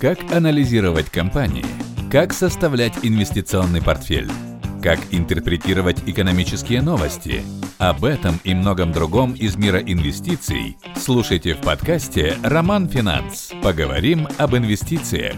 Как анализировать компании? Как составлять инвестиционный портфель? Как интерпретировать экономические новости? Об этом и многом другом из мира инвестиций слушайте в подкасте «Роман Финанс». Поговорим об инвестициях.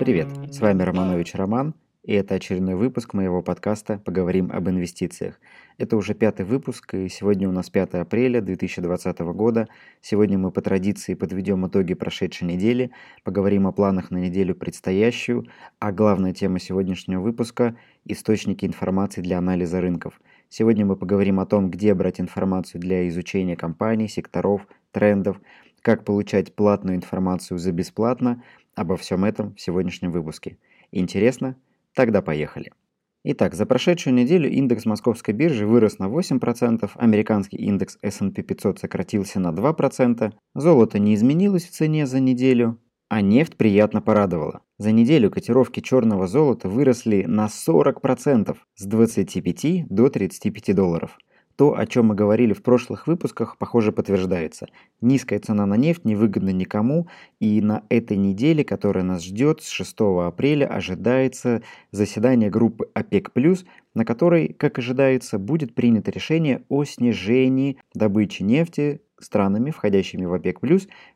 Привет, с вами Романович Роман, и это очередной выпуск моего подкаста «Поговорим об инвестициях». Это уже пятый выпуск, и сегодня у нас 5 апреля 2020 года. Сегодня мы по традиции подведем итоги прошедшей недели, поговорим о планах на неделю предстоящую, а главная тема сегодняшнего выпуска – источники информации для анализа рынков. Сегодня мы поговорим о том, где брать информацию для изучения компаний, секторов, трендов, как получать платную информацию за бесплатно. Обо всем этом в сегодняшнем выпуске. Интересно? Тогда поехали. Итак, за прошедшую неделю индекс московской биржи вырос на 8%, американский индекс S&P 500 сократился на 2%, золото не изменилось в цене за неделю, а нефть приятно порадовала. За неделю котировки черного золота выросли на 40% с 25 до 35 долларов. То, о чем мы говорили в прошлых выпусках, похоже подтверждается. Низкая цена на нефть невыгодна никому, и на этой неделе, которая нас ждет, с 6 апреля ожидается заседание группы ОПЕК+, на которой, как ожидается, будет принято решение о снижении добычи нефти странами, входящими в ОПЕК+,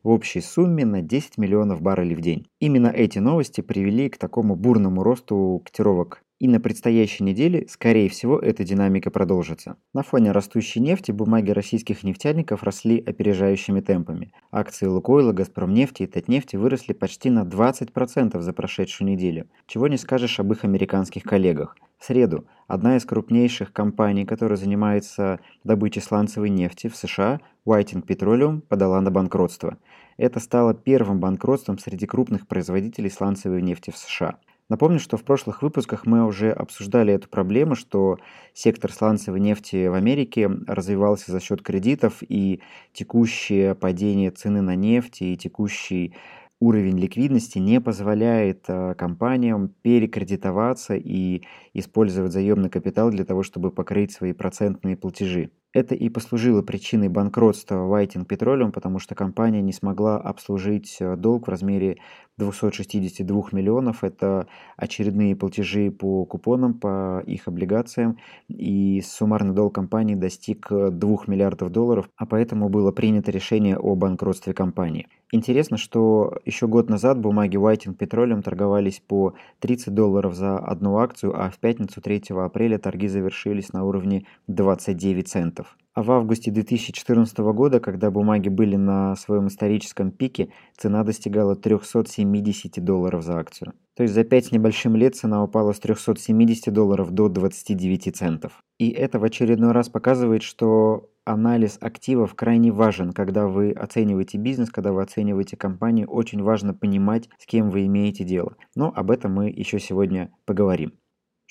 в общей сумме на 10 миллионов баррелей в день. Именно эти новости привели к такому бурному росту котировок и на предстоящей неделе, скорее всего, эта динамика продолжится. На фоне растущей нефти бумаги российских нефтяников росли опережающими темпами. Акции Лукойла, Газпромнефти и Татнефти выросли почти на 20% за прошедшую неделю. Чего не скажешь об их американских коллегах. В среду одна из крупнейших компаний, которая занимается добычей сланцевой нефти в США, Whiting Petroleum, подала на банкротство. Это стало первым банкротством среди крупных производителей сланцевой нефти в США. Напомню, что в прошлых выпусках мы уже обсуждали эту проблему, что сектор сланцевой нефти в Америке развивался за счет кредитов, и текущее падение цены на нефть и текущий уровень ликвидности не позволяет э, компаниям перекредитоваться и использовать заемный капитал для того, чтобы покрыть свои процентные платежи. Это и послужило причиной банкротства Whiting Petroleum, потому что компания не смогла обслужить э, долг в размере 262 миллионов. Это очередные платежи по купонам, по их облигациям. И суммарный долг компании достиг 2 миллиардов долларов, а поэтому было принято решение о банкротстве компании. Интересно, что еще год назад бумаги Whiting Petroleum торговались по 30 долларов за одну акцию, а в пятницу 3 апреля торги завершились на уровне 29 центов. А в августе 2014 года, когда бумаги были на своем историческом пике, цена достигала 370 долларов за акцию. То есть за 5 с небольшим лет цена упала с 370 долларов до 29 центов. И это в очередной раз показывает, что анализ активов крайне важен, когда вы оцениваете бизнес, когда вы оцениваете компанию, очень важно понимать, с кем вы имеете дело. Но об этом мы еще сегодня поговорим.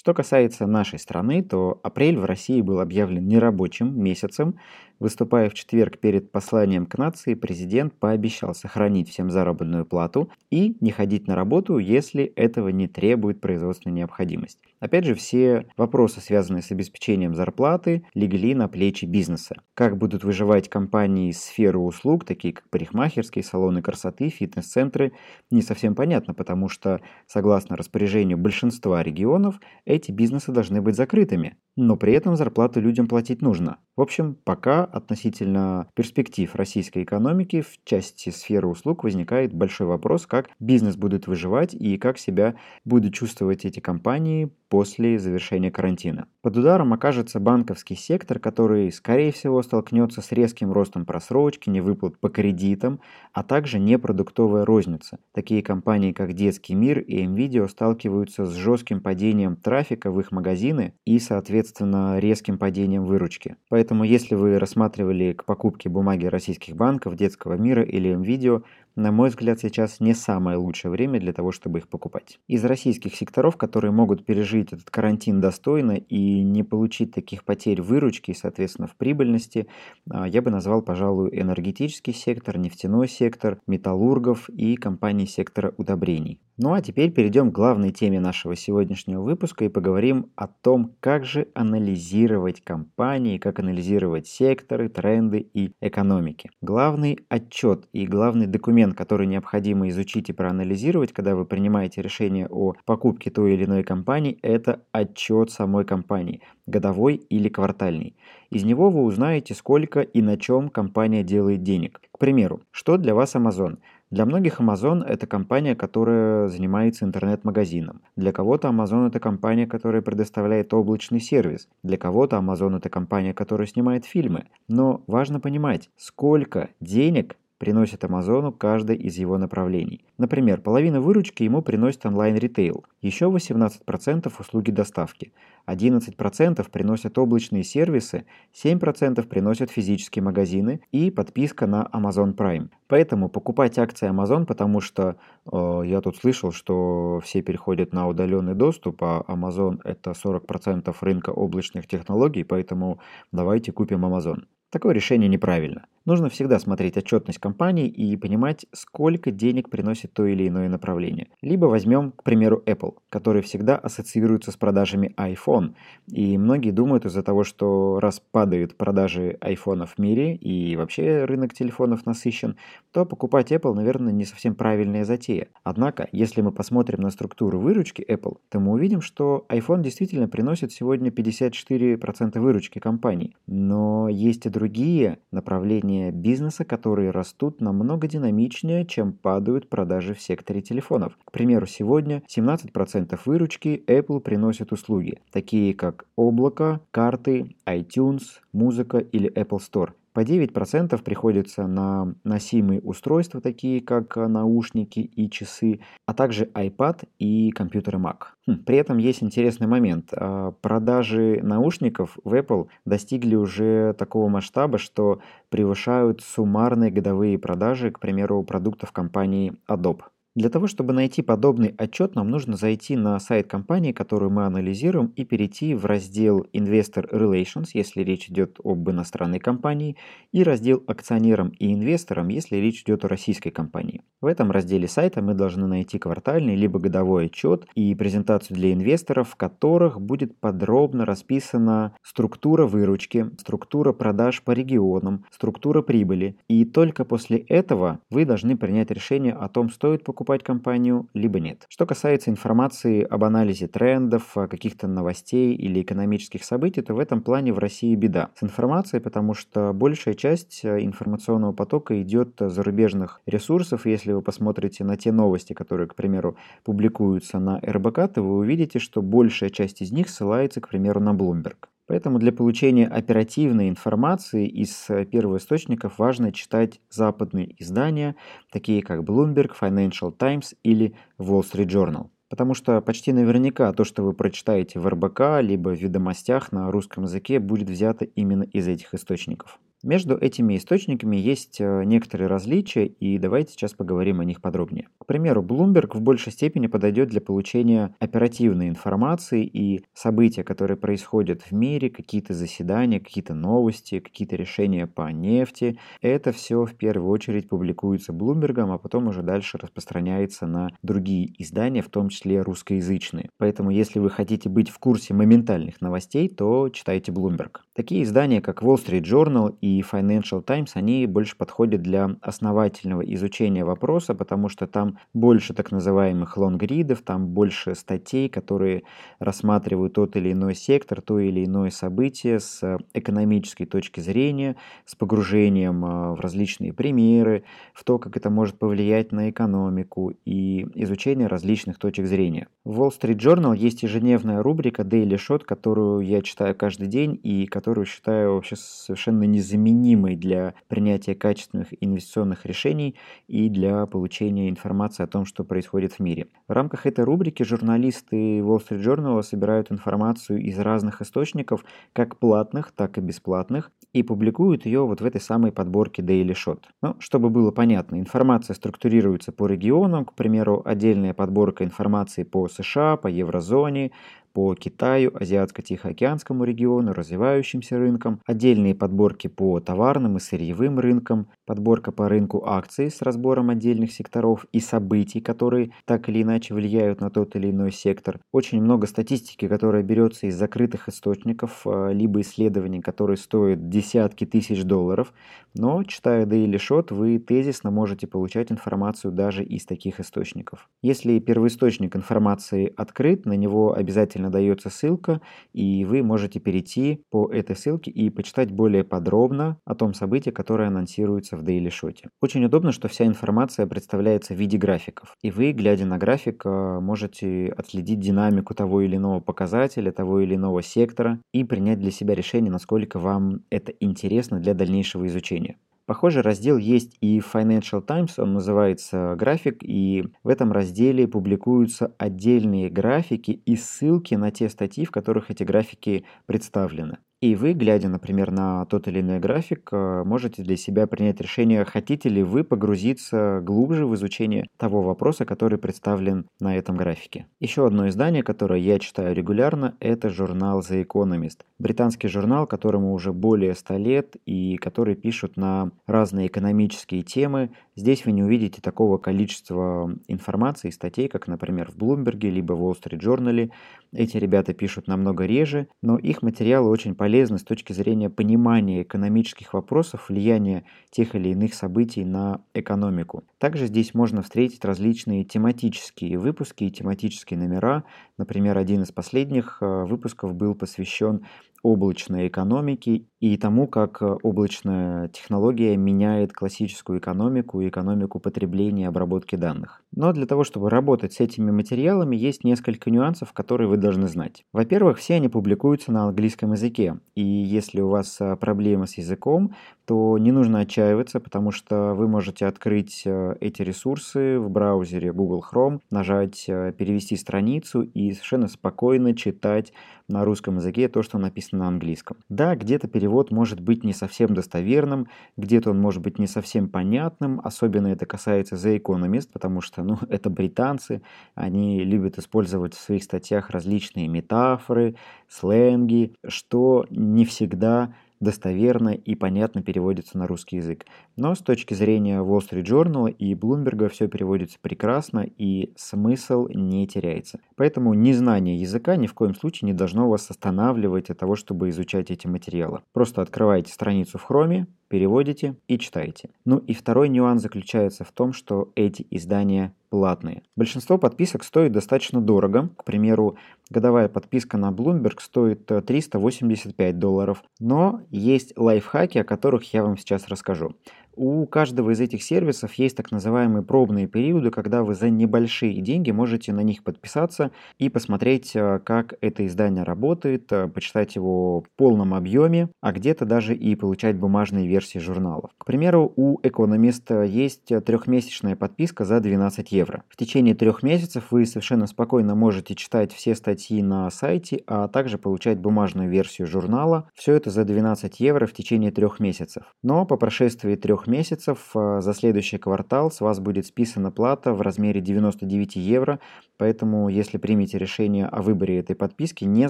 Что касается нашей страны, то апрель в России был объявлен нерабочим месяцем. Выступая в четверг перед посланием к нации, президент пообещал сохранить всем заработную плату и не ходить на работу, если этого не требует производственная необходимость. Опять же, все вопросы, связанные с обеспечением зарплаты, легли на плечи бизнеса. Как будут выживать компании из сферы услуг, такие как парикмахерские, салоны красоты, фитнес-центры, не совсем понятно, потому что, согласно распоряжению большинства регионов, эти бизнесы должны быть закрытыми, но при этом зарплату людям платить нужно. В общем, пока относительно перспектив российской экономики в части сферы услуг возникает большой вопрос, как бизнес будет выживать и как себя будут чувствовать эти компании после завершения карантина. Под ударом окажется банковский сектор, который, скорее всего, столкнется с резким ростом просрочки, невыплат по кредитам, а также непродуктовая розница. Такие компании, как Детский мир и МВидео сталкиваются с жестким падением трафика в их магазины и, соответственно, резким падением выручки. Поэтому, если вы рассматривали к покупке бумаги российских банков, Детского мира или МВидео, на мой взгляд, сейчас не самое лучшее время для того, чтобы их покупать. Из российских секторов, которые могут пережить этот карантин достойно и не получить таких потерь выручки и, соответственно, в прибыльности, а, я бы назвал, пожалуй, энергетический сектор, нефтяной сектор, металлургов и компании сектора удобрений. Ну а теперь перейдем к главной теме нашего сегодняшнего выпуска и поговорим о том, как же анализировать компании, как анализировать секторы, тренды и экономики. Главный отчет и главный документ момент, который необходимо изучить и проанализировать, когда вы принимаете решение о покупке той или иной компании, это отчет самой компании, годовой или квартальный. Из него вы узнаете, сколько и на чем компания делает денег. К примеру, что для вас Amazon? Для многих Amazon – это компания, которая занимается интернет-магазином. Для кого-то Amazon – это компания, которая предоставляет облачный сервис. Для кого-то Amazon – это компания, которая снимает фильмы. Но важно понимать, сколько денег приносит Амазону каждое из его направлений. Например, половина выручки ему приносит онлайн-ритейл, еще 18% услуги доставки, 11% приносят облачные сервисы, 7% приносят физические магазины и подписка на Amazon Prime. Поэтому покупать акции Amazon, потому что э, я тут слышал, что все переходят на удаленный доступ, а Amazon это 40% рынка облачных технологий, поэтому давайте купим Amazon. Такое решение неправильно. Нужно всегда смотреть отчетность компании и понимать, сколько денег приносит то или иное направление. Либо возьмем, к примеру, Apple, который всегда ассоциируется с продажами iPhone. И многие думают из-за того, что раз падают продажи iPhone в мире и вообще рынок телефонов насыщен, то покупать Apple, наверное, не совсем правильная затея. Однако, если мы посмотрим на структуру выручки Apple, то мы увидим, что iPhone действительно приносит сегодня 54% выручки компании. Но есть и другие направления направления бизнеса, которые растут намного динамичнее, чем падают продажи в секторе телефонов. К примеру, сегодня 17% выручки Apple приносит услуги, такие как облако, карты, iTunes, музыка или Apple Store. По 9% приходится на носимые устройства, такие как наушники и часы, а также iPad и компьютеры Mac. Хм, при этом есть интересный момент. А, продажи наушников в Apple достигли уже такого масштаба, что превышают суммарные годовые продажи, к примеру, продуктов компании Adobe. Для того, чтобы найти подобный отчет, нам нужно зайти на сайт компании, которую мы анализируем, и перейти в раздел Investor Relations, если речь идет об иностранной компании, и раздел Акционерам и инвесторам, если речь идет о российской компании. В этом разделе сайта мы должны найти квартальный либо годовой отчет и презентацию для инвесторов, в которых будет подробно расписана структура выручки, структура продаж по регионам, структура прибыли. И только после этого вы должны принять решение о том, стоит покупать покупать компанию, либо нет. Что касается информации об анализе трендов, каких-то новостей или экономических событий, то в этом плане в России беда с информацией, потому что большая часть э, информационного потока идет зарубежных ресурсов. Если вы посмотрите на те новости, которые, к примеру, публикуются на РБК, то вы увидите, что большая часть из них ссылается, к примеру, на Bloomberg. Поэтому для получения оперативной информации из э, первоисточников важно читать западные издания, такие как Bloomberg, Financial Times или Wall Street Journal. Потому что почти наверняка то, что вы прочитаете в РБК, либо в ведомостях на русском языке, будет взято именно из этих источников. Между этими источниками есть э, некоторые различия, и давайте сейчас поговорим о них подробнее. К примеру, Bloomberg в большей степени подойдет для получения оперативной информации и события, которые происходят в мире, какие-то заседания, какие-то новости, какие-то решения по нефти. Это все в первую очередь публикуется Bloomberg, а потом уже дальше распространяется на другие издания, в том числе русскоязычные. Поэтому, если вы хотите быть в курсе моментальных новостей, то читайте Bloomberg. Такие издания, как Wall Street Journal и Financial Times, они больше подходят для основательного изучения вопроса, потому что там больше так называемых лонгридов, там больше статей, которые рассматривают тот или иной сектор, то или иное событие с экономической точки зрения, с погружением а, в различные примеры, в то, как это может повлиять на экономику и изучение различных точек зрения. В Wall Street Journal есть ежедневная рубрика Daily Shot, которую я читаю каждый день и которую считаю вообще совершенно незаменимой заменимой для принятия качественных инвестиционных решений и для получения информации о том, что происходит в мире. В рамках этой рубрики журналисты Wall Street Journal собирают информацию из разных источников, как платных, так и бесплатных, и публикуют ее вот в этой самой подборке Daily Shot. Ну, чтобы было понятно, информация структурируется по регионам, к примеру, отдельная подборка информации по США, по еврозоне, по Китаю, Азиатско-Тихоокеанскому региону, развивающимся рынкам, отдельные подборки по товарным и сырьевым рынкам, подборка по рынку акций с разбором отдельных секторов и событий, которые так или иначе влияют на тот или иной сектор. Очень много статистики, которая берется из закрытых источников, а, либо исследований, которые стоят десятки тысяч долларов, но читая Daily Shot, вы тезисно можете получать информацию даже из таких источников. Если первоисточник информации открыт, на него обязательно дается ссылка, и вы можете перейти по этой ссылке и почитать более подробно о том событии, которое анонсируется в Daily Shot. Очень удобно, что вся информация представляется в виде графиков, и вы, глядя на график, э, можете отследить динамику того или иного показателя, того или иного сектора и принять для себя решение, насколько вам это интересно для дальнейшего изучения. Похожий раздел есть и в Financial Times, он называется «График», и в этом разделе публикуются отдельные графики и ссылки на те статьи, в которых эти графики представлены. И вы, глядя, например, на тот или иной график, э, можете для себя принять решение, хотите ли вы погрузиться глубже в изучение того вопроса, который представлен на этом графике. Еще одно издание, которое я читаю регулярно, это журнал The Economist. Британский журнал, которому уже более 100 лет и который пишут на разные экономические темы. Здесь вы не увидите такого количества информации и статей, как, например, в Bloomberg либо в Wall Street Journal. Эти ребята пишут намного реже, но их материалы очень полезны полезны с точки зрения понимания экономических вопросов, влияния тех или иных событий на экономику. Также здесь можно встретить различные тематические выпуски и тематические номера. Например, один из последних э, выпусков был посвящен облачной экономики и тому, как э, облачная технология меняет классическую экономику и экономику потребления и обработки данных. Но для того, чтобы работать с этими материалами, есть несколько нюансов, которые вы должны знать. Во-первых, все они публикуются на английском языке, и если у вас э, проблемы с языком, то не нужно отчаиваться, потому что вы можете открыть э, эти ресурсы в браузере Google Chrome, нажать «Перевести страницу» и совершенно спокойно читать на русском языке то, что написано на английском. Да, где-то перевод может быть не совсем достоверным, где-то он может быть не совсем понятным, особенно это касается The Economist, потому что, ну, это британцы, они любят использовать в своих статьях различные метафоры, сленги, что не всегда достоверно и понятно переводится на русский язык. Но с точки зрения Wall Street Journal и Bloomberg все переводится прекрасно и смысл не теряется. Поэтому незнание языка ни в коем случае не должно вас останавливать от того, чтобы изучать эти материалы. Просто открываете страницу в Chrome, переводите и читаете. Ну и второй нюанс заключается в том, что эти издания платные. Большинство подписок стоит достаточно дорого. К примеру, годовая подписка на Bloomberg стоит 385 э, долларов. Но есть лайфхаки, о которых я вам сейчас расскажу. У каждого из этих сервисов есть так называемые пробные периоды, когда вы за небольшие деньги можете на них подписаться и посмотреть, э, как это издание работает, э, почитать его в полном объеме, а где-то даже и получать бумажные версии журналов. К примеру, у Economist есть трехмесячная подписка за 12 евро. В течение трех месяцев вы совершенно спокойно можете читать все статьи на сайте, а также получать бумажную версию журнала. Все это за 12 евро в течение трех месяцев. Но по прошествии трех трех месяцев э, за следующий квартал с вас будет списана плата в размере 99 евро, поэтому если примете решение о выборе этой подписки, не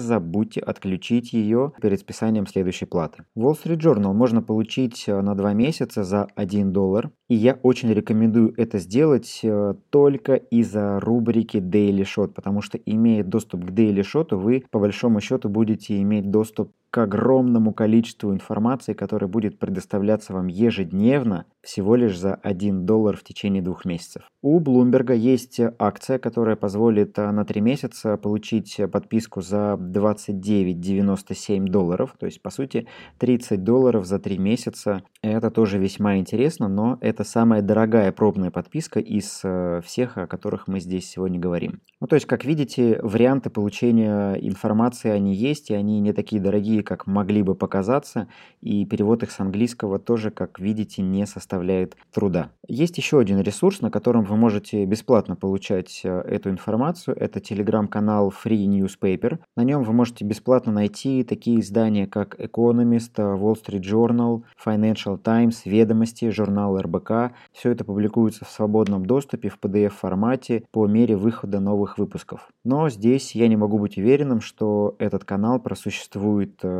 забудьте отключить ее перед списанием следующей платы. Wall Street Journal. Можно получить э, на 2 месяца за 1 доллар, и я очень рекомендую это сделать э, только из-за рубрики Daily Shot, потому что имея доступ к Daily Shot, вы по большому счету будете иметь доступ к огромному количеству информации, которая будет предоставляться вам ежедневно всего лишь за 1 доллар в течение двух месяцев. У Bloomberg есть акция, которая позволит а, на 3 месяца получить подписку за 29,97 долларов, то есть по сути 30 долларов за 3 месяца. Это тоже весьма интересно, но это самая дорогая пробная подписка из э, всех, о которых мы здесь сегодня говорим. Ну то есть, как видите, варианты получения информации они есть, и они не такие дорогие, как могли бы показаться, и перевод их с английского тоже, как видите, не составляет труда. Есть еще один ресурс, на котором вы можете бесплатно получать э, эту информацию. Это телеграм-канал Free Newspaper. На нем вы можете бесплатно найти такие издания, как Economist, Wall Street Journal, Financial Times, Ведомости, журнал РБК. Все это публикуется в свободном доступе в PDF-формате по мере выхода новых выпусков. Но здесь я не могу быть уверенным, что этот канал просуществует э,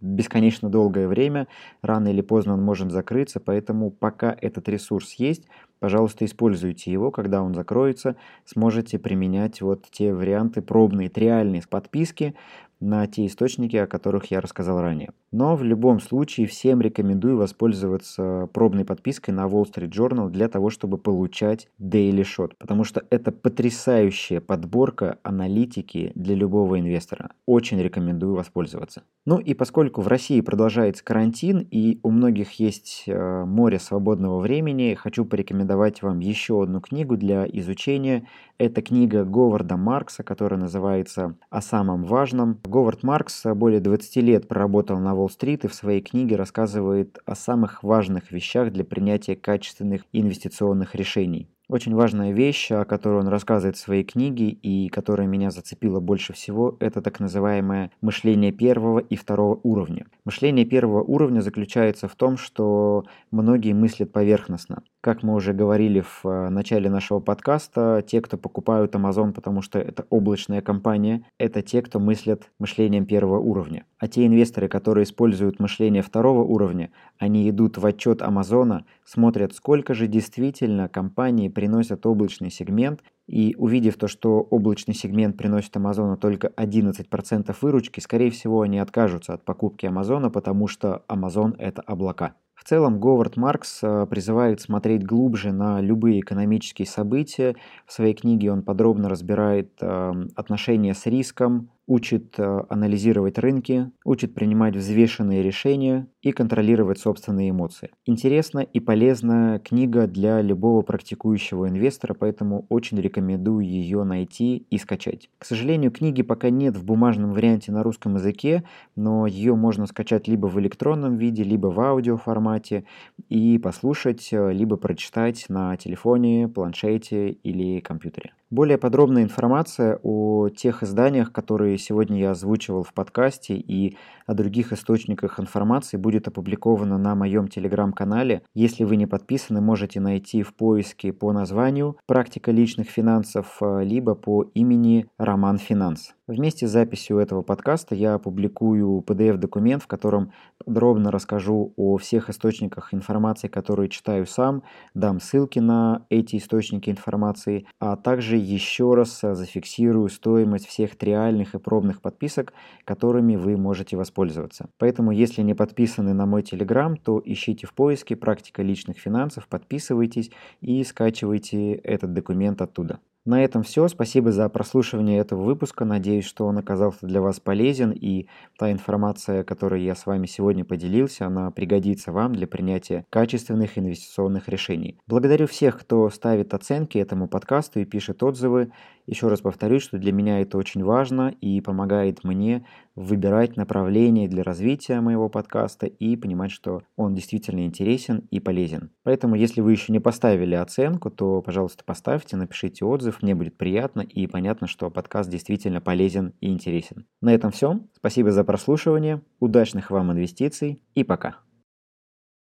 бесконечно долгое время. Рано или поздно он может закрыться, поэтому пока этот ресурс есть, пожалуйста, используйте его, когда он закроется, сможете применять вот те варианты пробные, триальные с подписки, на те источники, о которых я рассказал ранее. Но в любом случае всем рекомендую воспользоваться пробной подпиской на Wall Street Journal для того, чтобы получать Daily Shot, потому что это потрясающая подборка аналитики для любого инвестора. Очень рекомендую воспользоваться. Ну и поскольку в России продолжается карантин и у многих есть э, море свободного времени, хочу порекомендовать вам еще одну книгу для изучения. Это книга Говарда Маркса, которая называется «О самом важном». Говард Маркс более 20 лет проработал на Уолл-стрит и в своей книге рассказывает о самых важных вещах для принятия качественных инвестиционных решений. Очень важная вещь, о которой он рассказывает в своей книге и которая меня зацепила больше всего, это так называемое мышление первого и второго уровня. Мышление первого уровня заключается в том, что многие мыслят поверхностно. Как мы уже говорили в э, начале нашего подкаста, те, кто покупают Amazon, потому что это облачная компания, это те, кто мыслят мышлением первого уровня. А те инвесторы, которые используют мышление второго уровня, они идут в отчет Амазона, смотрят, сколько же действительно компании приносят облачный сегмент, и увидев то, что облачный сегмент приносит Амазону только 11% выручки, скорее всего, они откажутся от покупки Амазона, потому что Амазон это облака. В целом, Говард Маркс э, призывает смотреть глубже на любые экономические события. В своей книге он подробно разбирает эм, отношения с риском, учит э, анализировать рынки, учит принимать взвешенные решения и контролировать собственные эмоции. Интересная и полезная книга для любого практикующего инвестора, поэтому очень рекомендую ее найти и скачать. К сожалению, книги пока нет в бумажном варианте на русском языке, но ее можно скачать либо в электронном виде, либо в аудиоформате и послушать, э, либо прочитать на телефоне, планшете или компьютере. Более подробная информация о тех изданиях, которые сегодня я озвучивал в подкасте и о других источниках информации будет опубликована на моем телеграм-канале. Если вы не подписаны, можете найти в поиске по названию «Практика личных финансов» э, либо по имени Роман Финанс. Вместе с записью этого подкаста я опубликую PDF-документ, в котором подробно расскажу о всех источниках информации, которые читаю сам, дам ссылки на эти источники информации, а также еще раз зафиксирую стоимость всех триальных и пробных подписок, которыми вы можете воспользоваться. Поэтому, если не подписаны на мой Telegram, то ищите в поиске «Практика личных финансов», подписывайтесь и скачивайте этот документ оттуда. На этом все. Спасибо за прослушивание этого выпуска. Надеюсь, что он оказался для вас полезен и та информация, которой я с вами сегодня поделился, она пригодится вам для принятия качественных инвестиционных решений. Благодарю всех, кто ставит оценки этому подкасту и пишет отзывы. Еще раз повторюсь, что для меня это очень важно и помогает мне выбирать направление для развития моего подкаста и понимать, что он действительно интересен и полезен. Поэтому, если вы еще не поставили оценку, то, пожалуйста, поставьте, напишите отзыв, мне будет приятно и понятно, что подкаст действительно полезен и интересен. На этом все. Спасибо за прослушивание, удачных вам инвестиций и пока.